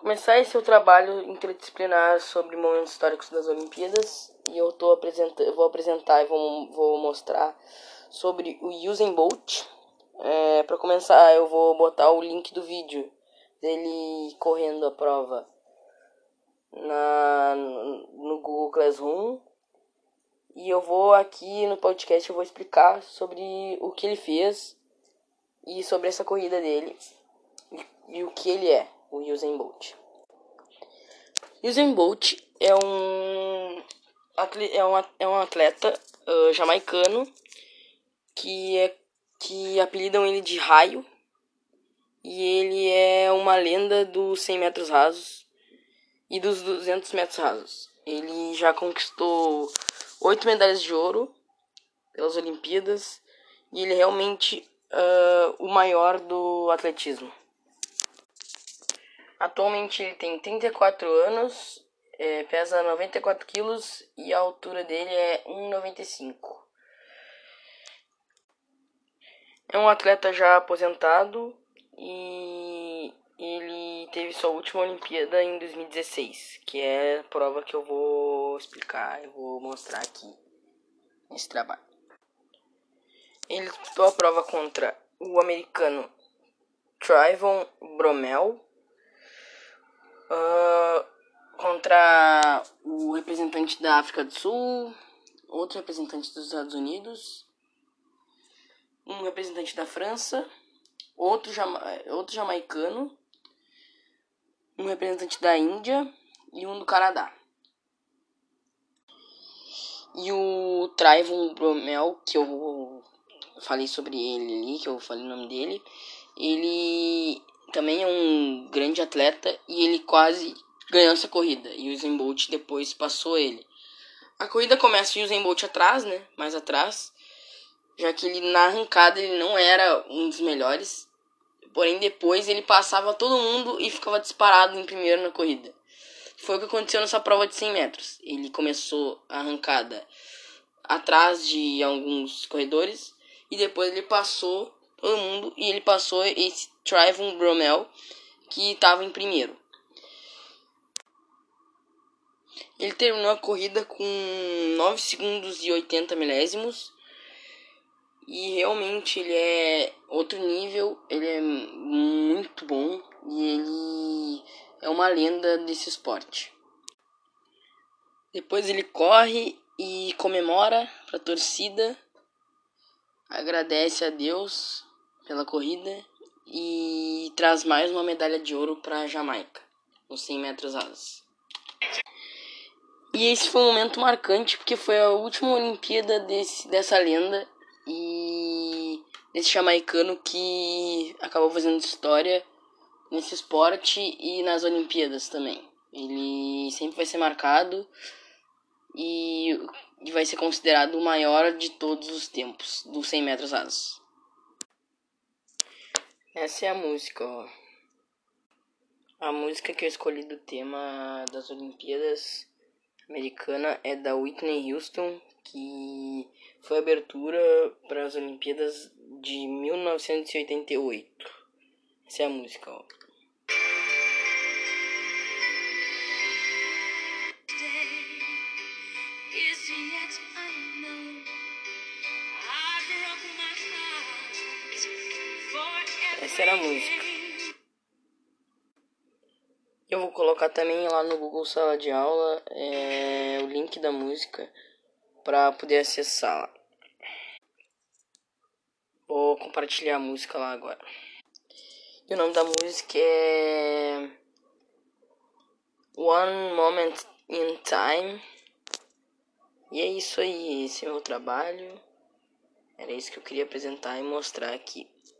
começar esse o trabalho interdisciplinar sobre momentos históricos das Olimpíadas e eu tô apresentando, eu vou apresentar e vou, vou mostrar sobre o Usain Bolt. É, para começar, eu vou botar o link do vídeo dele correndo a prova na no Google Classroom e eu vou aqui no podcast eu vou explicar sobre o que ele fez e sobre essa corrida dele e, e o que ele é, o Usain Bolt. Usain Bolt é um é um, é um atleta uh, jamaicano que é que apelidam ele de Raio e ele é uma lenda dos 100 metros rasos e dos 200 metros rasos. Ele já conquistou oito medalhas de ouro pelas Olimpíadas e ele é realmente uh, o maior do atletismo. Atualmente ele tem 34 anos, é, pesa 94 quilos e a altura dele é 1,95. É um atleta já aposentado e ele teve sua última Olimpíada em 2016, que é a prova que eu vou explicar, eu vou mostrar aqui nesse trabalho. Ele disputou a prova contra o americano Trayvon Bromell, uh, contra o representante da África do Sul, outro representante dos Estados Unidos, um representante da França, outro, jama outro jamaicano, um representante da Índia e um do Canadá. E o Trayvon Bromel, que eu falei sobre ele ali, que eu falei o nome dele, ele também é um grande atleta e ele quase ganhou essa corrida. E o Usain Bolt depois passou ele. A corrida começa o Usain Bolt atrás, né? Mais atrás. Já que ele na arrancada ele não era um dos melhores. Porém depois ele passava todo mundo e ficava disparado em primeiro na corrida. Foi o que aconteceu nessa prova de 100 metros. Ele começou a arrancada atrás de alguns corredores e depois ele passou todo mundo e ele passou esse Trayvon Bromel que estava em primeiro. Ele terminou a corrida com 9 segundos e 80 milésimos. E realmente ele é outro nível, ele é muito bom e ele é uma lenda desse esporte. Depois ele corre e comemora para a torcida, agradece a Deus pela corrida e traz mais uma medalha de ouro para a Jamaica, nos 100 metros asas. E esse foi um momento marcante porque foi a última Olimpíada desse, dessa lenda e desse jamaicano que acabou fazendo história nesse esporte e nas Olimpíadas também. Ele sempre vai ser marcado e, vai ser considerado o maior de todos os tempos dos 100 metros rasos. Essa é a música, ó. A música que eu escolhi do tema das Olimpíadas americana é da Whitney Houston, que foi abertura para as Olimpíadas de 1988. Essa é a música, ó. Essa era a música. Vou colocar também lá no Google Sala de Aula é, o link da música para poder acessar. Vou compartilhar a música lá agora. E o nome da música é One Moment in Time. E é isso aí, esse é o meu trabalho. Era isso que eu queria apresentar e mostrar aqui.